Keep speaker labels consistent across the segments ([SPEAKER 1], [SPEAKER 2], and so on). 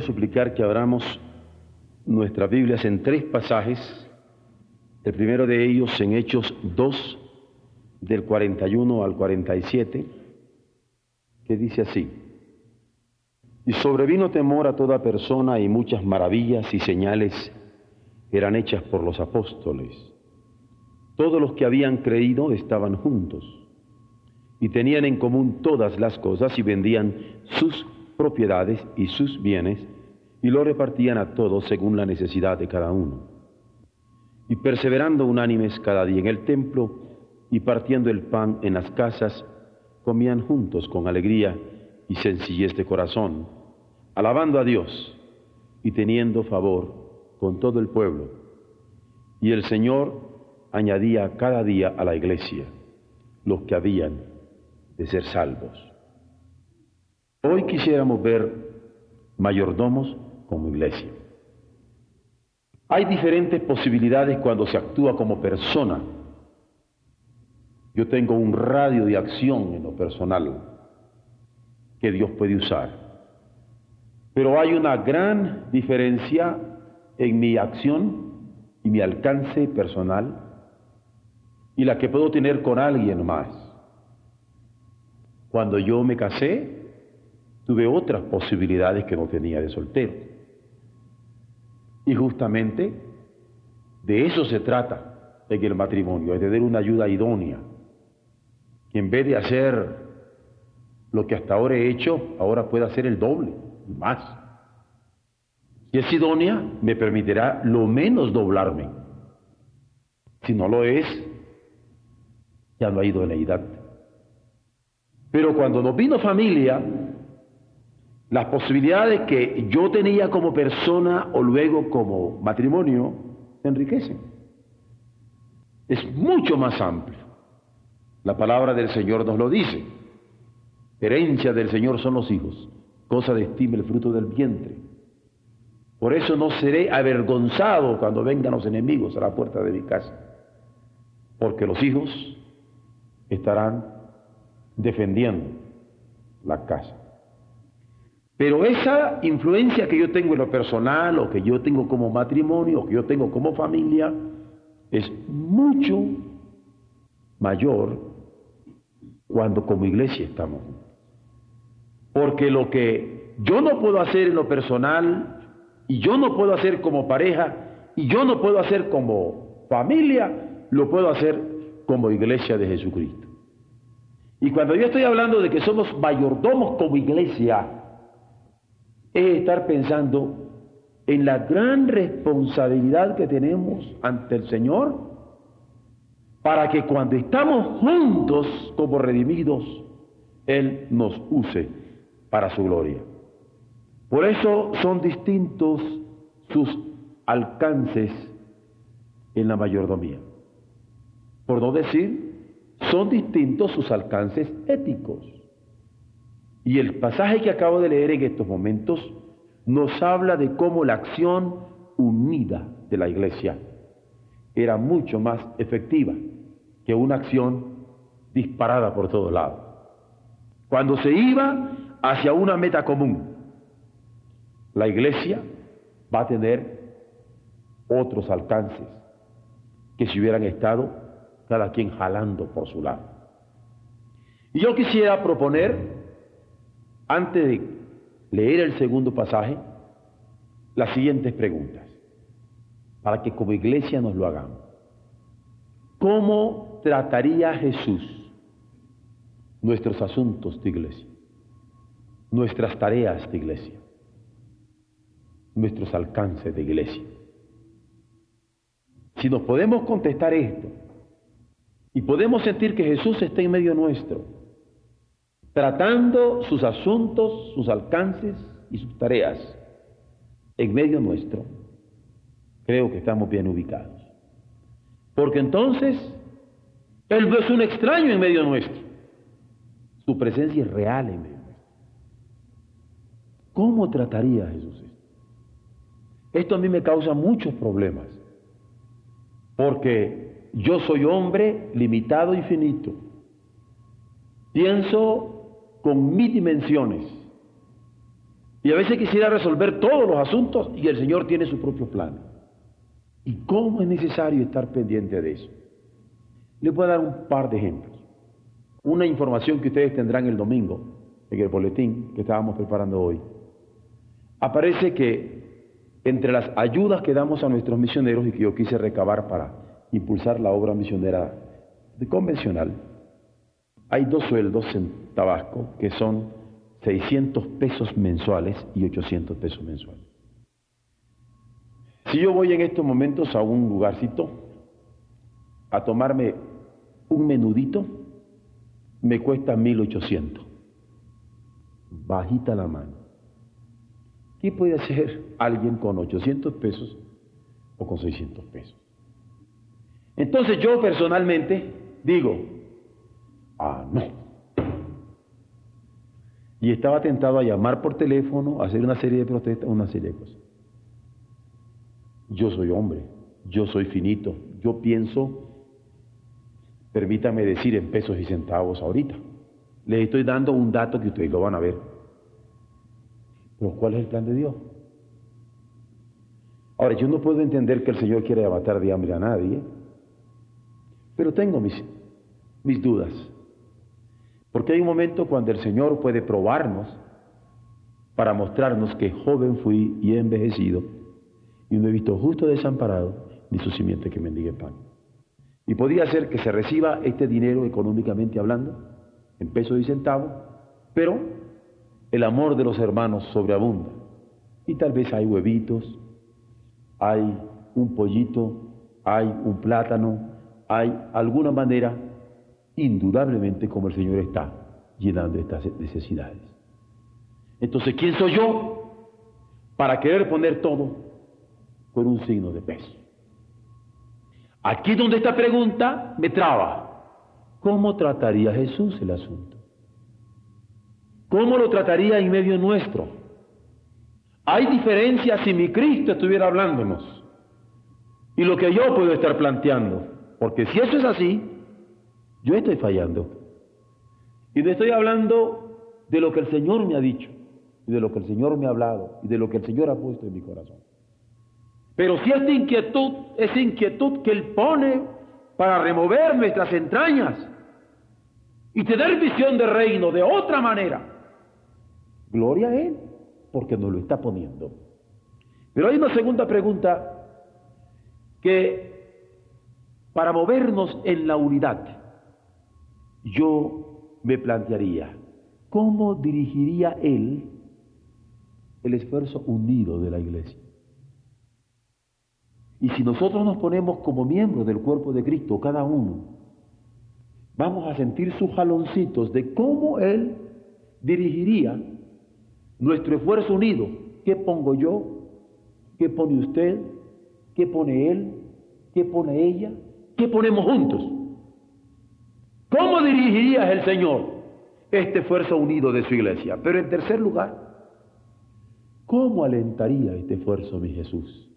[SPEAKER 1] Suplicar que abramos nuestras Biblias en tres pasajes. El primero de ellos en Hechos 2, del 41 al 47, que dice así. Y sobrevino temor a toda persona y muchas maravillas y señales eran hechas por los apóstoles. Todos los que habían creído estaban juntos y tenían en común todas las cosas y vendían sus propiedades y sus bienes y lo repartían a todos según la necesidad de cada uno. Y perseverando unánimes cada día en el templo y partiendo el pan en las casas, comían juntos con alegría y sencillez de corazón, alabando a Dios y teniendo favor con todo el pueblo. Y el Señor añadía cada día a la iglesia los que habían de ser salvos. Hoy quisiéramos ver mayordomos como iglesia. Hay diferentes posibilidades cuando se actúa como persona. Yo tengo un radio de acción en lo personal que Dios puede usar. Pero hay una gran diferencia en mi acción y mi alcance personal y la que puedo tener con alguien más. Cuando yo me casé, tuve otras posibilidades que no tenía de soltero. Y justamente de eso se trata en el matrimonio, de tener una ayuda idónea, que en vez de hacer lo que hasta ahora he hecho, ahora pueda hacer el doble y más. Si es idónea, me permitirá lo menos doblarme. Si no lo es, ya no hay idoneidad. Pero cuando nos vino familia, las posibilidades que yo tenía como persona o luego como matrimonio enriquecen. Es mucho más amplio. La palabra del Señor nos lo dice. Herencia del Señor son los hijos, cosa de estima el fruto del vientre. Por eso no seré avergonzado cuando vengan los enemigos a la puerta de mi casa, porque los hijos estarán defendiendo la casa. Pero esa influencia que yo tengo en lo personal, o que yo tengo como matrimonio, o que yo tengo como familia, es mucho mayor cuando como iglesia estamos. Porque lo que yo no puedo hacer en lo personal, y yo no puedo hacer como pareja, y yo no puedo hacer como familia, lo puedo hacer como iglesia de Jesucristo. Y cuando yo estoy hablando de que somos mayordomos como iglesia, es estar pensando en la gran responsabilidad que tenemos ante el Señor para que cuando estamos juntos como redimidos, Él nos use para su gloria. Por eso son distintos sus alcances en la mayordomía. Por no decir, son distintos sus alcances éticos. Y el pasaje que acabo de leer en estos momentos nos habla de cómo la acción unida de la iglesia era mucho más efectiva que una acción disparada por todos lados. Cuando se iba hacia una meta común, la iglesia va a tener otros alcances que si hubieran estado cada quien jalando por su lado. Y yo quisiera proponer antes de leer el segundo pasaje, las siguientes preguntas, para que como iglesia nos lo hagamos. ¿Cómo trataría Jesús nuestros asuntos de iglesia, nuestras tareas de iglesia, nuestros alcances de iglesia? Si nos podemos contestar esto y podemos sentir que Jesús está en medio nuestro, tratando sus asuntos, sus alcances y sus tareas en medio nuestro, creo que estamos bien ubicados. Porque entonces Él no es un extraño en medio nuestro. Su presencia es real en medio nuestro. ¿Cómo trataría Jesús esto? Esto a mí me causa muchos problemas. Porque yo soy hombre limitado y finito. Pienso con mis dimensiones. Y a veces quisiera resolver todos los asuntos y el Señor tiene su propio plan. ¿Y cómo es necesario estar pendiente de eso? Le voy a dar un par de ejemplos. Una información que ustedes tendrán el domingo en el boletín que estábamos preparando hoy. Aparece que entre las ayudas que damos a nuestros misioneros y que yo quise recabar para impulsar la obra misionera convencional, hay dos sueldos en Tabasco que son 600 pesos mensuales y 800 pesos mensuales. Si yo voy en estos momentos a un lugarcito a tomarme un menudito, me cuesta 1800. Bajita la mano. ¿Qué puede hacer alguien con 800 pesos o con 600 pesos? Entonces yo personalmente digo, ah, no. Y estaba tentado a llamar por teléfono, a hacer una serie de protestas, una serie de cosas. Yo soy hombre, yo soy finito, yo pienso, permítame decir en pesos y centavos ahorita. Les estoy dando un dato que ustedes lo van a ver. Pero ¿cuál es el plan de Dios? Ahora, yo no puedo entender que el Señor quiera matar de hambre a nadie, pero tengo mis, mis dudas. Porque hay un momento cuando el Señor puede probarnos para mostrarnos que joven fui y he envejecido y no he visto justo desamparado ni su simiente que mendigue pan. Y podría ser que se reciba este dinero económicamente hablando, en pesos y centavos, pero el amor de los hermanos sobreabunda. Y tal vez hay huevitos, hay un pollito, hay un plátano, hay alguna manera, indudablemente como el Señor está llenando estas necesidades. Entonces, ¿quién soy yo para querer poner todo con un signo de peso. Aquí donde esta pregunta me traba. ¿Cómo trataría Jesús el asunto? ¿Cómo lo trataría en medio nuestro? Hay diferencias si mi Cristo estuviera hablándonos y lo que yo puedo estar planteando. Porque si eso es así, yo estoy fallando. Y no estoy hablando de lo que el Señor me ha dicho, y de lo que el Señor me ha hablado, y de lo que el Señor ha puesto en mi corazón. Pero si esta inquietud es inquietud que Él pone para remover nuestras entrañas y tener visión de reino de otra manera, gloria a Él, porque nos lo está poniendo. Pero hay una segunda pregunta que para movernos en la unidad, yo me plantearía, ¿cómo dirigiría Él el esfuerzo unido de la iglesia? Y si nosotros nos ponemos como miembros del cuerpo de Cristo, cada uno, vamos a sentir sus jaloncitos de cómo Él dirigiría nuestro esfuerzo unido. ¿Qué pongo yo? ¿Qué pone usted? ¿Qué pone Él? ¿Qué pone ella? ¿Qué ponemos juntos? ¿Cómo dirigiría el Señor este esfuerzo unido de su iglesia? Pero en tercer lugar, ¿cómo alentaría este esfuerzo mi Jesús?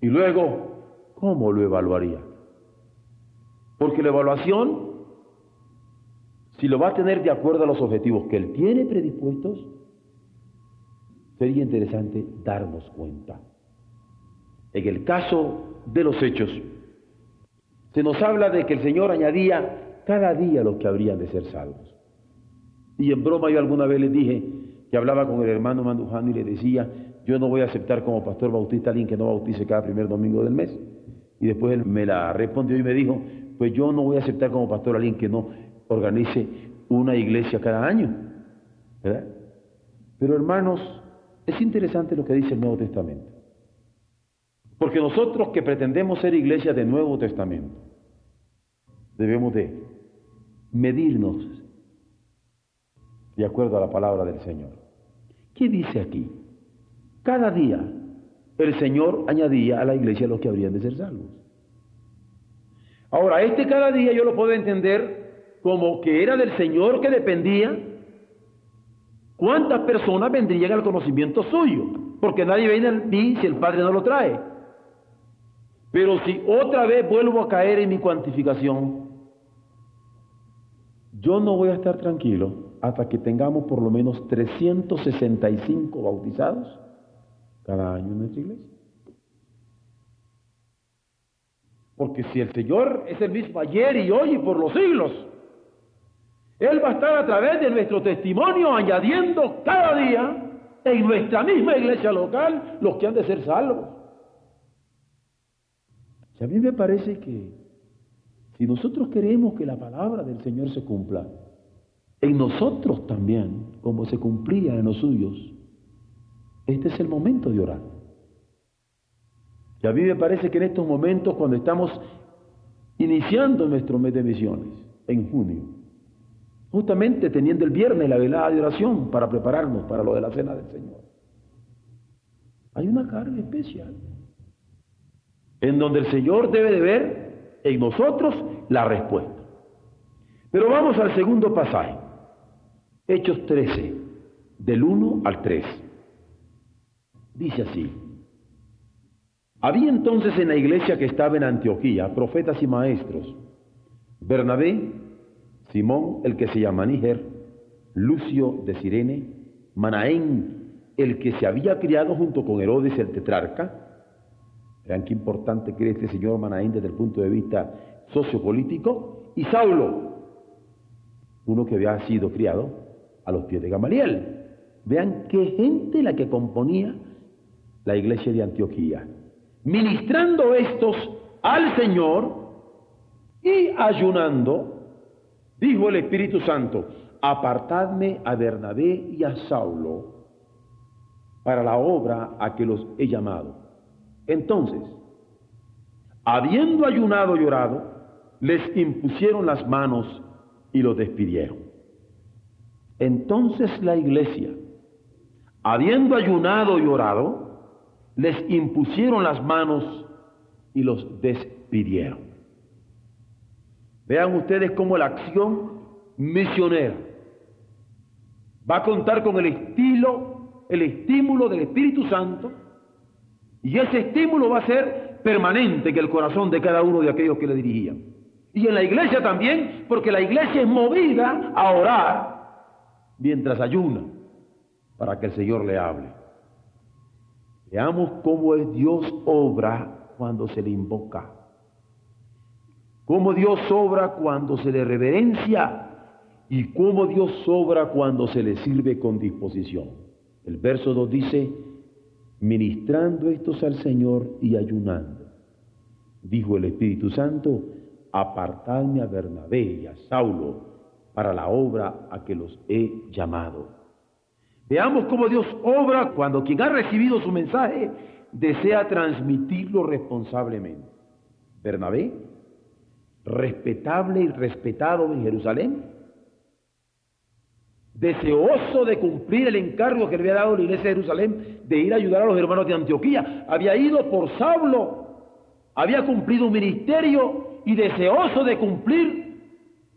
[SPEAKER 1] Y luego, ¿cómo lo evaluaría? Porque la evaluación, si lo va a tener de acuerdo a los objetivos que él tiene predispuestos, sería interesante darnos cuenta. En el caso de los hechos, se nos habla de que el Señor añadía cada día los que habrían de ser salvos. Y en broma yo alguna vez les dije que hablaba con el hermano Mandujano y le decía, yo no voy a aceptar como pastor bautista a alguien que no bautice cada primer domingo del mes. Y después él me la respondió y me dijo, pues yo no voy a aceptar como pastor a alguien que no organice una iglesia cada año. ¿verdad? Pero hermanos, es interesante lo que dice el Nuevo Testamento. Porque nosotros que pretendemos ser iglesia de Nuevo Testamento, debemos de medirnos de acuerdo a la palabra del Señor. ¿Qué dice aquí? Cada día el Señor añadía a la iglesia los que habrían de ser salvos. Ahora, este cada día yo lo puedo entender como que era del Señor que dependía cuántas personas vendrían al conocimiento suyo, porque nadie viene a mí si el Padre no lo trae. Pero si otra vez vuelvo a caer en mi cuantificación, yo no voy a estar tranquilo hasta que tengamos por lo menos 365 bautizados cada año en nuestra iglesia. Porque si el Señor es el mismo ayer y hoy y por los siglos, Él va a estar a través de nuestro testimonio añadiendo cada día en nuestra misma iglesia local los que han de ser salvos. Y a mí me parece que si nosotros queremos que la palabra del Señor se cumpla, en nosotros también, como se cumplía en los suyos, este es el momento de orar. Y a mí me parece que en estos momentos, cuando estamos iniciando nuestro mes de misiones, en junio, justamente teniendo el viernes la velada de oración para prepararnos para lo de la cena del Señor, hay una carga especial en donde el Señor debe de ver en nosotros la respuesta. Pero vamos al segundo pasaje, Hechos 13, del 1 al 3. Dice así, había entonces en la iglesia que estaba en Antioquía profetas y maestros, Bernabé, Simón, el que se llama Níger, Lucio de Sirene, Manaén, el que se había criado junto con Herodes el tetrarca, Vean qué importante que este señor Manaín desde el punto de vista sociopolítico. Y Saulo, uno que había sido criado a los pies de Gamaliel. Vean qué gente la que componía la iglesia de Antioquía. Ministrando estos al Señor y ayunando, dijo el Espíritu Santo, apartadme a Bernabé y a Saulo para la obra a que los he llamado. Entonces, habiendo ayunado y orado, les impusieron las manos y los despidieron. Entonces la iglesia, habiendo ayunado y orado, les impusieron las manos y los despidieron. Vean ustedes cómo la acción misionera va a contar con el estilo, el estímulo del Espíritu Santo y ese estímulo va a ser permanente en el corazón de cada uno de aquellos que le dirigían. Y en la iglesia también, porque la iglesia es movida a orar mientras ayuna para que el Señor le hable. Veamos cómo es Dios obra cuando se le invoca. Cómo Dios obra cuando se le reverencia y cómo Dios obra cuando se le sirve con disposición. El verso 2 dice, ministrando estos al Señor y ayunando. Dijo el Espíritu Santo, apartadme a Bernabé y a Saulo para la obra a que los he llamado. Veamos cómo Dios obra cuando quien ha recibido su mensaje desea transmitirlo responsablemente. Bernabé, respetable y respetado en Jerusalén, deseoso de cumplir el encargo que le había dado la iglesia de Jerusalén de ir a ayudar a los hermanos de Antioquía. Había ido por Saulo, había cumplido un ministerio y deseoso de cumplir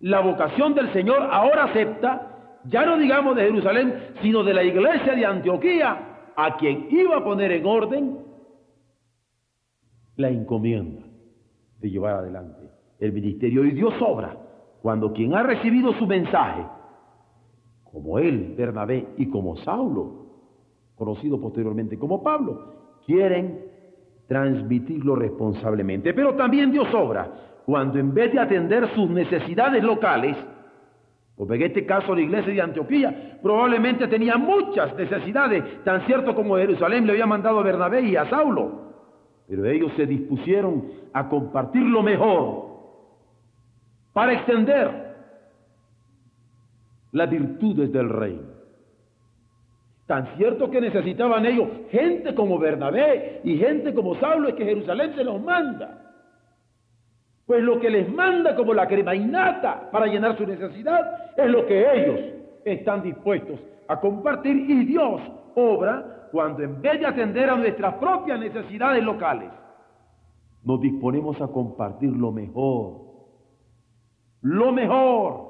[SPEAKER 1] la vocación del Señor, ahora acepta, ya no digamos de Jerusalén, sino de la iglesia de Antioquía, a quien iba a poner en orden la encomienda de llevar adelante el ministerio. Y Dios obra cuando quien ha recibido su mensaje, como él, Bernabé, y como Saulo, conocido posteriormente como Pablo, quieren transmitirlo responsablemente. Pero también Dios obra cuando en vez de atender sus necesidades locales, como en este caso la iglesia de Antioquía probablemente tenía muchas necesidades, tan cierto como Jerusalén le había mandado a Bernabé y a Saulo, pero ellos se dispusieron a compartir lo mejor para extender las virtudes del reino. Tan cierto que necesitaban ellos gente como Bernabé y gente como Saulo es que Jerusalén se los manda. Pues lo que les manda como la crema innata para llenar su necesidad es lo que ellos están dispuestos a compartir y Dios obra cuando en vez de atender a nuestras propias necesidades locales, nos disponemos a compartir lo mejor, lo mejor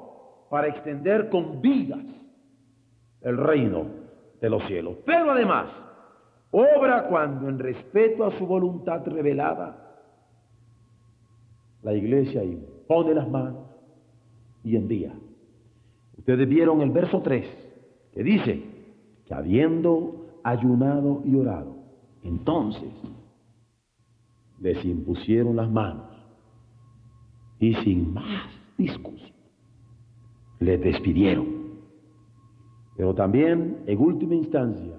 [SPEAKER 1] para extender con vidas el reino de los cielos. Pero además, obra cuando en respeto a su voluntad revelada, la iglesia impone las manos y envía. Ustedes vieron el verso 3, que dice que habiendo ayunado y orado, entonces les impusieron las manos y sin más discusión les despidieron. Pero también, en última instancia,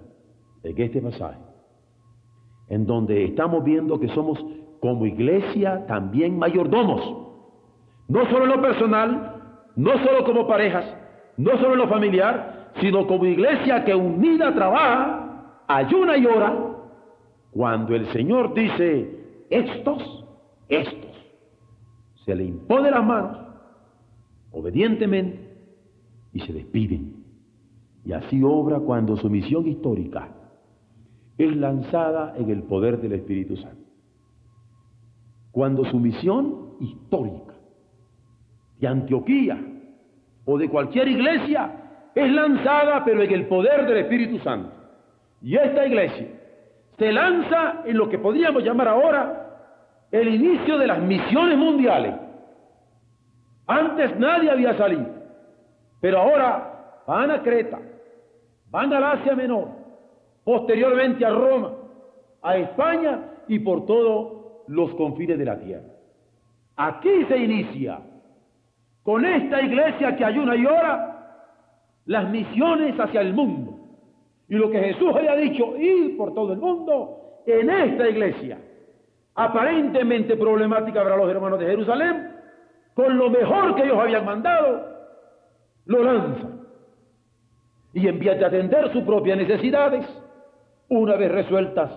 [SPEAKER 1] en este pasaje, en donde estamos viendo que somos como iglesia también mayordomos, no solo en lo personal, no solo como parejas, no solo en lo familiar, sino como iglesia que unida trabaja, ayuna y ora, cuando el Señor dice, estos, estos, se le impone las manos, obedientemente, y se despiden. Y así obra cuando su misión histórica es lanzada en el poder del Espíritu Santo. Cuando su misión histórica de Antioquía o de cualquier iglesia es lanzada pero en el poder del Espíritu Santo. Y esta iglesia se lanza en lo que podríamos llamar ahora el inicio de las misiones mundiales. Antes nadie había salido, pero ahora van a Creta, van al Asia Menor, posteriormente a Roma, a España y por todos los confines de la tierra. Aquí se inicia, con esta iglesia que ayuna y ora, las misiones hacia el mundo. Y lo que Jesús había dicho, ir por todo el mundo, en esta iglesia, aparentemente problemática para los hermanos de Jerusalén, con lo mejor que ellos habían mandado, lo lanza. Y en vez de atender sus propias necesidades, una vez resueltas,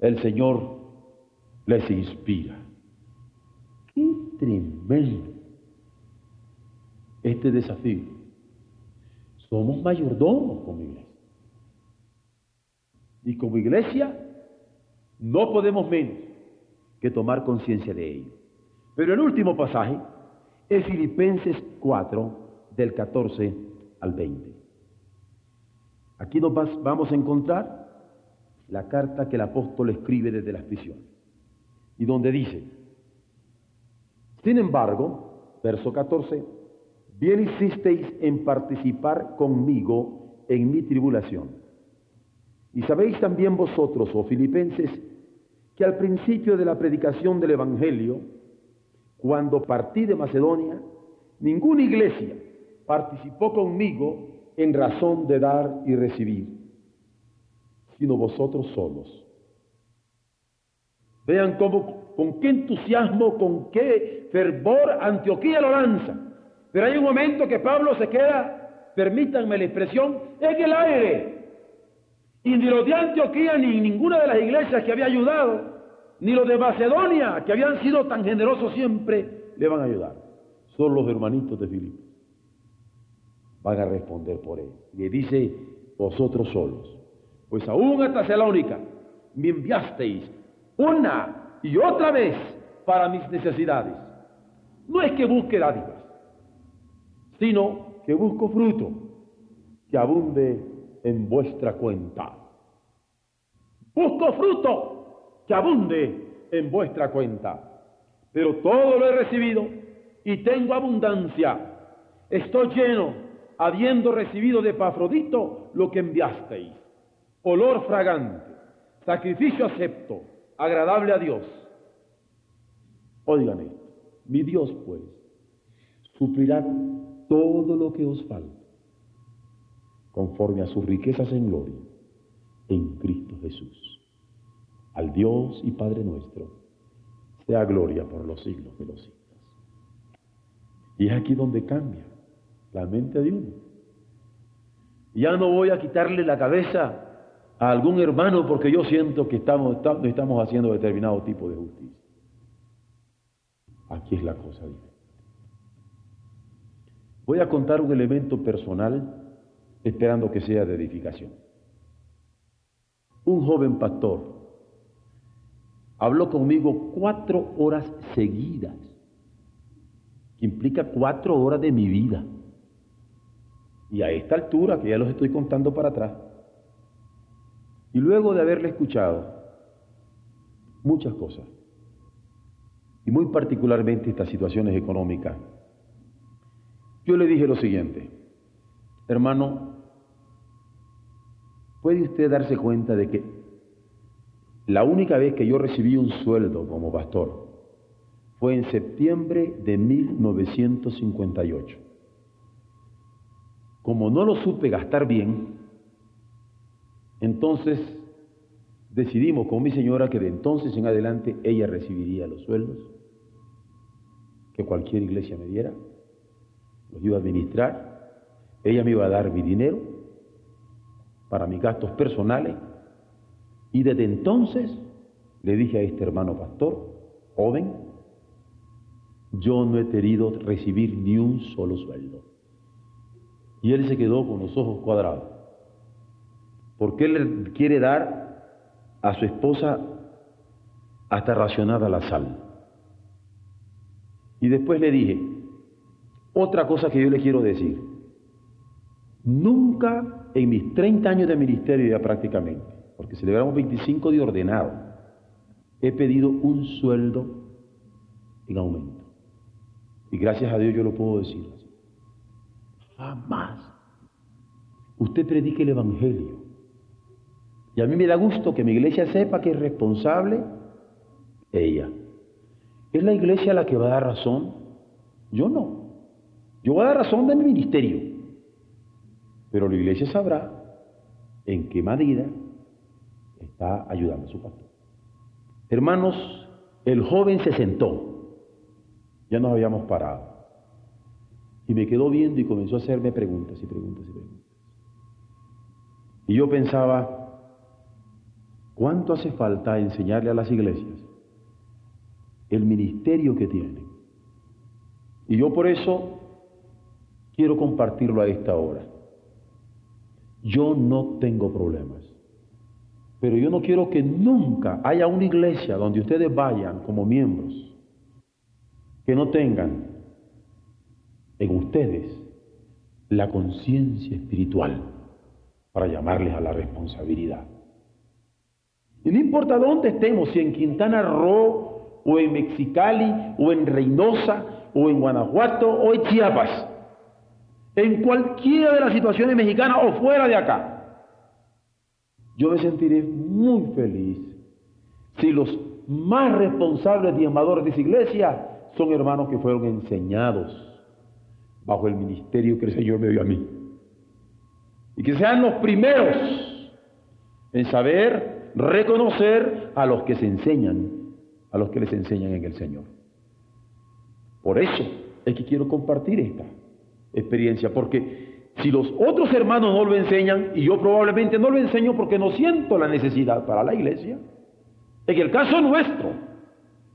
[SPEAKER 1] el Señor les inspira. ¡Qué tremendo este desafío! Somos mayordomos como iglesia. Y como iglesia no podemos menos que tomar conciencia de ello. Pero el último pasaje es Filipenses 4, del 14 al 20. Aquí nos vamos a encontrar la carta que el apóstol escribe desde las prisiones, y donde dice, sin embargo, verso 14, bien hicisteis en participar conmigo en mi tribulación. Y sabéis también vosotros, oh filipenses, que al principio de la predicación del Evangelio, cuando partí de Macedonia, ninguna iglesia participó conmigo en razón de dar y recibir, sino vosotros solos. Vean cómo, con qué entusiasmo, con qué fervor Antioquía lo lanza. Pero hay un momento que Pablo se queda, permítanme la expresión, en el aire. Y ni los de Antioquía ni ninguna de las iglesias que había ayudado ni los de Macedonia, que habían sido tan generosos siempre, le van a ayudar. Son los hermanitos de Filipo. Van a responder por él. Y dice, vosotros solos. Pues aún a Tesalónica me enviasteis una y otra vez para mis necesidades. No es que busque dádivas, sino que busco fruto que abunde en vuestra cuenta. Busco fruto que abunde en vuestra cuenta. Pero todo lo he recibido y tengo abundancia. Estoy lleno, habiendo recibido de Pafrodito lo que enviasteis. Olor fragante, sacrificio acepto, agradable a Dios. Oigan esto, mi Dios pues suplirá todo lo que os falta, conforme a sus riquezas en gloria, en Cristo Jesús al Dios y Padre nuestro, sea gloria por los siglos de los siglos. Y es aquí donde cambia la mente de uno. Ya no voy a quitarle la cabeza a algún hermano porque yo siento que estamos, estamos haciendo determinado tipo de justicia. Aquí es la cosa diferente. Voy a contar un elemento personal esperando que sea de edificación. Un joven pastor habló conmigo cuatro horas seguidas, que implica cuatro horas de mi vida. Y a esta altura, que ya los estoy contando para atrás, y luego de haberle escuchado muchas cosas, y muy particularmente estas situaciones económicas, yo le dije lo siguiente, hermano, ¿puede usted darse cuenta de que la única vez que yo recibí un sueldo como pastor fue en septiembre de 1958? Como no lo supe gastar bien, entonces decidimos con mi señora que de entonces en adelante ella recibiría los sueldos que cualquier iglesia me diera los iba a administrar, ella me iba a dar mi dinero para mis gastos personales y desde entonces le dije a este hermano pastor, joven, yo no he querido recibir ni un solo sueldo. Y él se quedó con los ojos cuadrados, porque él le quiere dar a su esposa hasta racionada la sal. Y después le dije, otra cosa que yo le quiero decir, nunca en mis 30 años de ministerio ya prácticamente, porque celebramos 25 de ordenado, he pedido un sueldo en aumento. Y gracias a Dios yo lo puedo decir. Jamás. Usted predique el Evangelio. Y a mí me da gusto que mi iglesia sepa que es responsable ella. ¿Es la iglesia la que va a dar razón? Yo no. Yo voy a dar razón de mi ministerio, pero la iglesia sabrá en qué medida ayudando a su pastor. Hermanos, el joven se sentó, ya nos habíamos parado, y me quedó viendo y comenzó a hacerme preguntas y preguntas y preguntas. Y yo pensaba, ¿cuánto hace falta enseñarle a las iglesias el ministerio que tienen? Y yo por eso quiero compartirlo a esta hora. Yo no tengo problemas, pero yo no quiero que nunca haya una iglesia donde ustedes vayan como miembros que no tengan en ustedes la conciencia espiritual para llamarles a la responsabilidad. Y no importa dónde estemos, si en Quintana Roo, o en Mexicali, o en Reynosa, o en Guanajuato, o en Chiapas, en cualquiera de las situaciones mexicanas o fuera de acá, yo me sentiré muy feliz si los más responsables diezmadores de esa iglesia son hermanos que fueron enseñados bajo el ministerio que el Señor me dio a mí. Y que sean los primeros en saber reconocer a los que se enseñan, a los que les enseñan en el Señor. Por eso es que quiero compartir esta experiencia, porque si los otros hermanos no lo enseñan, y yo probablemente no lo enseño porque no siento la necesidad para la iglesia, en el caso nuestro,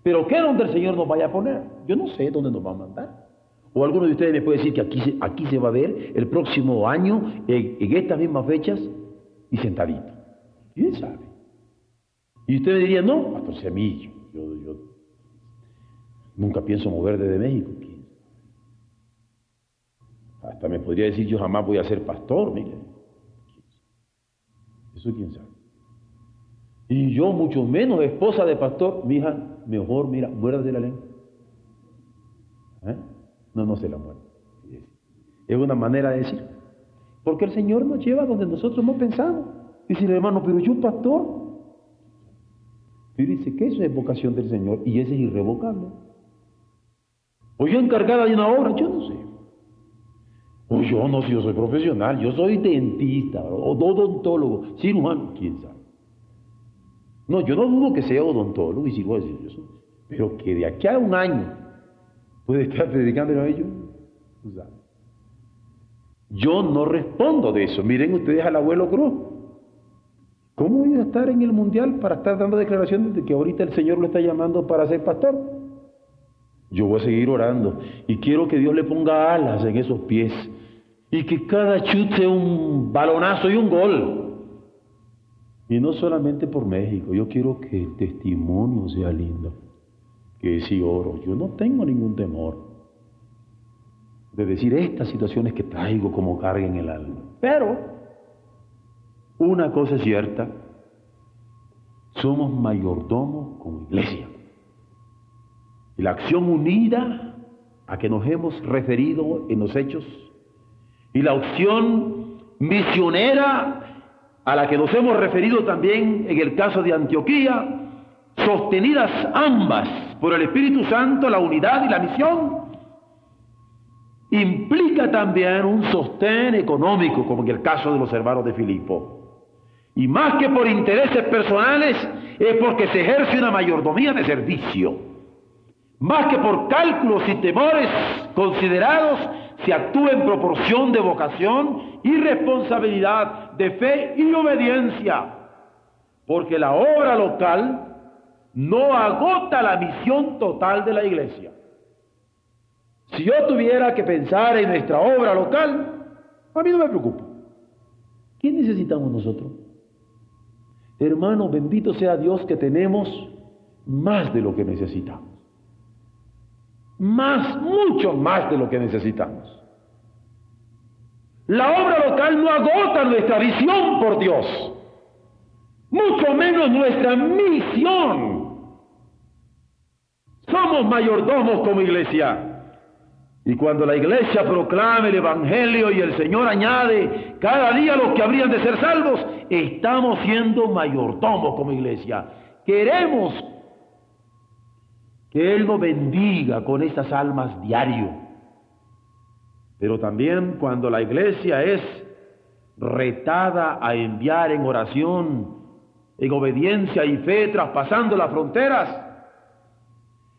[SPEAKER 1] pero ¿qué donde el Señor nos vaya a poner? Yo no sé dónde nos va a mandar. O alguno de ustedes me puede decir que aquí se, va a ver el próximo año, en, estas mismas fechas, y sentadito. ¿Quién sabe? Y usted me diría, no, Pastor Semillo, yo, yo nunca pienso mover desde México. Hasta me podría decir, yo jamás voy a ser pastor, mire. Eso quién sabe. Y yo mucho menos esposa de pastor, mi hija, mejor, mira, de la lengua. ¿Eh? No, no se la muerde. Es una manera de decir. Porque el Señor nos lleva donde nosotros no pensamos. Dice el hermano, pero yo pastor. Y dice que eso es vocación del Señor y ese es irrevocable. O yo encargada de una obra, yo no sé. O yo no, si yo soy profesional, yo soy dentista, odontólogo, cirujano, quién sabe. No, yo no dudo que sea odontólogo y cirujano, pero que de aquí a un año puede estar predicando a ellos, Yo no respondo de eso. Miren ustedes al abuelo Cruz. ¿Cómo voy a estar en el mundial para estar dando declaraciones de que ahorita el Señor lo está llamando para ser pastor? Yo voy a seguir orando y quiero que Dios le ponga alas en esos pies y que cada chute un balonazo y un gol. Y no solamente por México, yo quiero que el testimonio sea lindo. Que si oro, yo no tengo ningún temor de decir estas situaciones que traigo como carga en el alma. Pero una cosa es cierta, somos mayordomos como iglesia. Y la acción unida a que nos hemos referido en los hechos y la opción misionera a la que nos hemos referido también en el caso de Antioquía, sostenidas ambas por el Espíritu Santo, la unidad y la misión, implica también un sostén económico, como en el caso de los hermanos de Filipo. Y más que por intereses personales, es porque se ejerce una mayordomía de servicio. Más que por cálculos y temores considerados, se actúa en proporción de vocación y responsabilidad, de fe y obediencia. Porque la obra local no agota la misión total de la iglesia. Si yo tuviera que pensar en nuestra obra local, a mí no me preocupa. ¿Qué necesitamos nosotros? Hermano, bendito sea Dios que tenemos más de lo que necesitamos. Más, mucho más de lo que necesitamos. La obra local no agota nuestra visión por Dios, mucho menos nuestra misión. Somos mayordomos como iglesia. Y cuando la iglesia proclame el Evangelio y el Señor añade cada día los que habrían de ser salvos, estamos siendo mayordomos como iglesia. Queremos que Él nos bendiga con estas almas diario. Pero también cuando la iglesia es retada a enviar en oración, en obediencia y fe, traspasando las fronteras,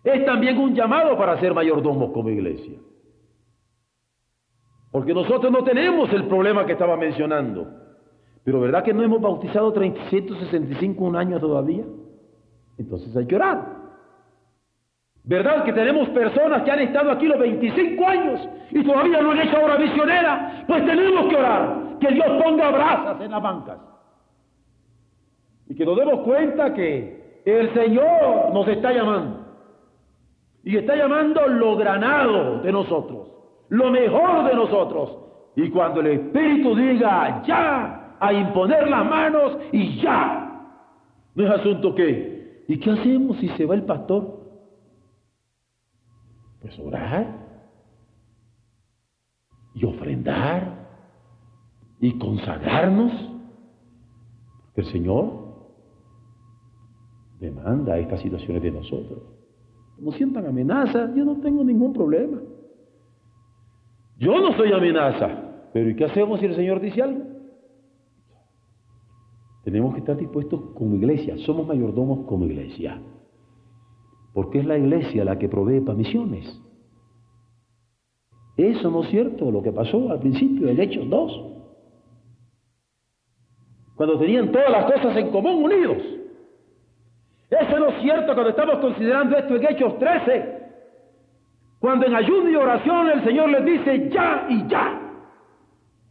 [SPEAKER 1] es también un llamado para ser mayordomos como iglesia. Porque nosotros no tenemos el problema que estaba mencionando. Pero ¿verdad que no hemos bautizado 365 un año todavía? Entonces hay que orar. ¿Verdad que tenemos personas que han estado aquí los 25 años y todavía no han hecho obra misionera? Pues tenemos que orar, que Dios ponga brasas en las bancas. Y que nos demos cuenta que el Señor nos está llamando. Y está llamando lo granado de nosotros lo mejor de nosotros. Y cuando el Espíritu diga ya, a imponer las manos y ya, no es asunto que, ¿y qué hacemos si se va el pastor? Pues orar y ofrendar y consagrarnos. el Señor demanda estas situaciones de nosotros. No sientan amenaza, yo no tengo ningún problema. Yo no soy amenaza, pero ¿y qué hacemos si el Señor dice algo? Tenemos que estar dispuestos como iglesia, somos mayordomos como iglesia, porque es la iglesia la que provee para misiones. Eso no es cierto, lo que pasó al principio en Hechos 2, cuando tenían todas las cosas en común unidos. Eso no es cierto cuando estamos considerando esto en Hechos 13, cuando en ayuno y oración el Señor les dice ya y ya.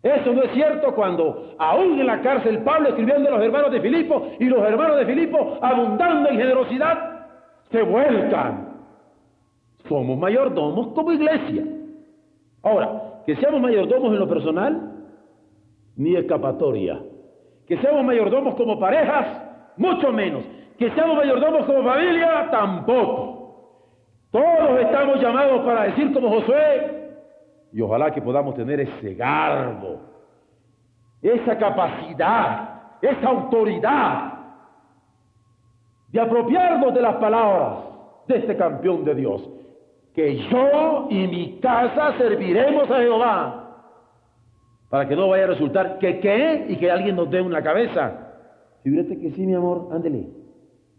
[SPEAKER 1] Eso no es cierto cuando aún en la cárcel Pablo escribiendo a los hermanos de Filipo y los hermanos de Filipo abundando en generosidad se vuelcan. Somos mayordomos como iglesia. Ahora, que seamos mayordomos en lo personal, ni escapatoria. Que seamos mayordomos como parejas, mucho menos. Que seamos mayordomos como familia, tampoco. Todos estamos llamados para decir como Josué, y ojalá que podamos tener ese garbo, esa capacidad, esa autoridad apropiarnos de las palabras de este campeón de Dios, que yo y mi casa serviremos a Jehová, para que no vaya a resultar que qué y que alguien nos dé una cabeza. Fíjate que sí, mi amor, ándele.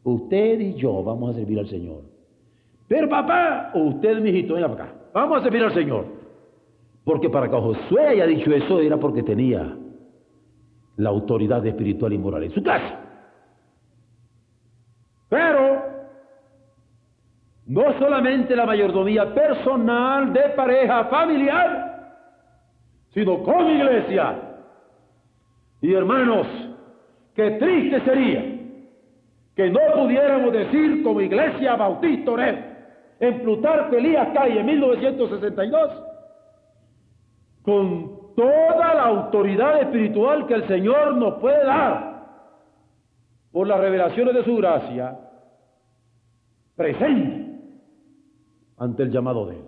[SPEAKER 1] Usted y yo vamos a servir al Señor. Pero papá, usted, mijito, venga para acá. Vamos a servir al Señor. Porque para que Josué haya dicho eso era porque tenía la autoridad espiritual y moral en su casa. Pero no solamente la mayordomía personal de pareja familiar, sino como iglesia. Y hermanos, qué triste sería que no pudiéramos decir como iglesia Bautista Oreb en Plutarco Elías Calle en 1962, con toda la autoridad espiritual que el Señor nos puede dar por las revelaciones de su gracia, presente ante el llamado de Él.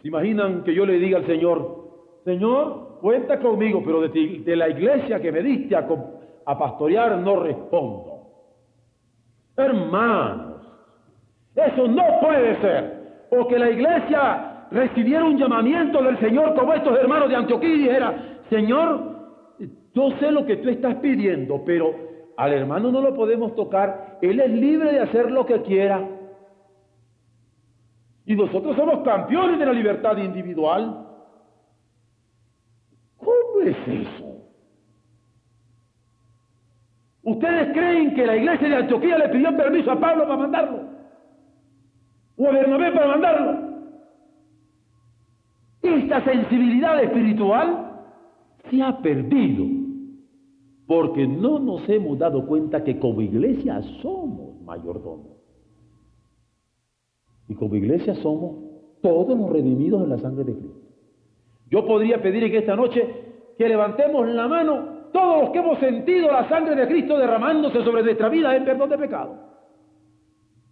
[SPEAKER 1] ¿Se imaginan que yo le diga al Señor, Señor, cuenta conmigo, pero de, la iglesia que me diste a, pastorear no respondo? Hermanos, eso no puede ser. O que la iglesia recibiera un llamamiento del Señor como estos hermanos de Antioquía y dijera, Señor, yo sé lo que tú estás pidiendo, pero al hermano no lo podemos tocar. Él es libre de hacer lo que quiera. Y nosotros somos campeones de la libertad individual. ¿Cómo es eso? ¿Ustedes creen que la iglesia de Antioquía le pidió permiso a Pablo para mandarlo? ¿O a Bernabé para mandarlo? Esta sensibilidad espiritual se ha perdido porque no nos hemos dado cuenta que como iglesia somos mayordomos. Y como iglesia somos todos los redimidos en la sangre de Cristo. Yo podría pedir en esta noche que levantemos la mano todos los que hemos sentido la sangre de Cristo derramándose sobre nuestra vida en perdón de pecado.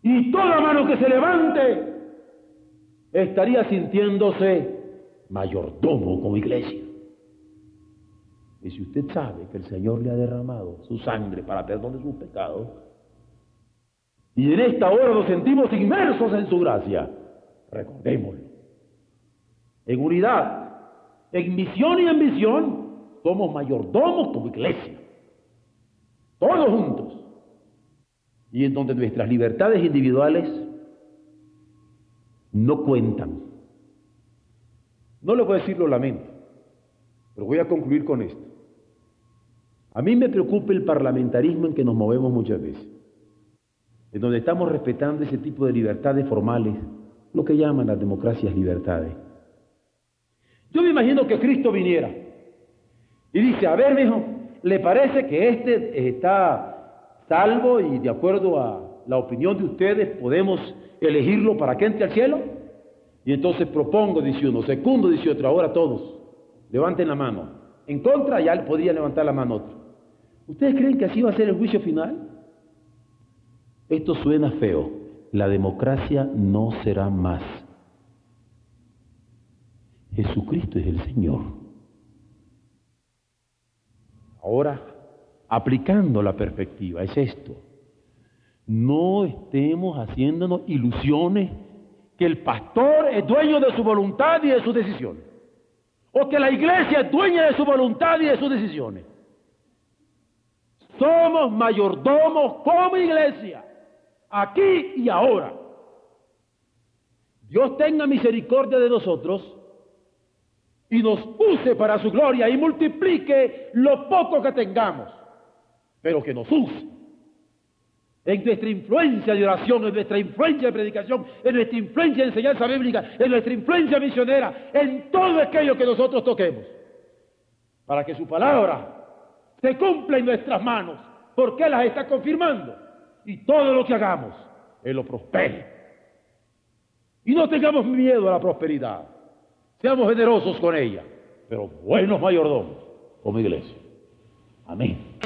[SPEAKER 1] Y toda mano que se levante estaría sintiéndose mayordomo como iglesia. Y si usted sabe que el Señor le ha derramado su sangre para perdón de sus pecados, y en esta hora nos sentimos inmersos en su gracia. Recordémoslo. En unidad, en misión y en visión, somos mayordomos como iglesia. Todos juntos. Y en donde nuestras libertades individuales no cuentan. No le voy a decir lo lamento, pero voy a concluir con esto. A mí me preocupa el parlamentarismo en que nos movemos muchas veces en donde estamos respetando ese tipo de libertades formales, lo que llaman las democracias libertades. Yo me imagino que Cristo viniera y dice, a ver, mijo, ¿le parece que este está salvo y de acuerdo a la opinión de ustedes podemos elegirlo para que entre al cielo? Y entonces propongo, dice uno, segundo, dice otro, ahora todos, levanten la mano. En contra, ya podría levantar la mano otro. ¿Ustedes creen que así va a ser el juicio final? Esto suena feo. La democracia no será más. Jesucristo es el Señor. Ahora, aplicando la perspectiva, es esto. No estemos haciéndonos ilusiones que el pastor es dueño de su voluntad y de sus decisiones. O que la iglesia es dueña de su voluntad y de sus decisiones. Somos mayordomos como iglesia aquí y ahora. Dios tenga misericordia de nosotros y nos use para su gloria y multiplique lo poco que tengamos, pero que nos use en nuestra influencia de oración, en nuestra influencia de predicación, en nuestra influencia de enseñanza bíblica, en nuestra influencia misionera, en todo aquello que nosotros toquemos, para que su palabra se cumpla en nuestras manos, porque las está confirmando y todo lo que hagamos, Él lo prospere. Y no tengamos miedo a la prosperidad. Seamos generosos con ella, pero buenos mayordomos como iglesia. Amén.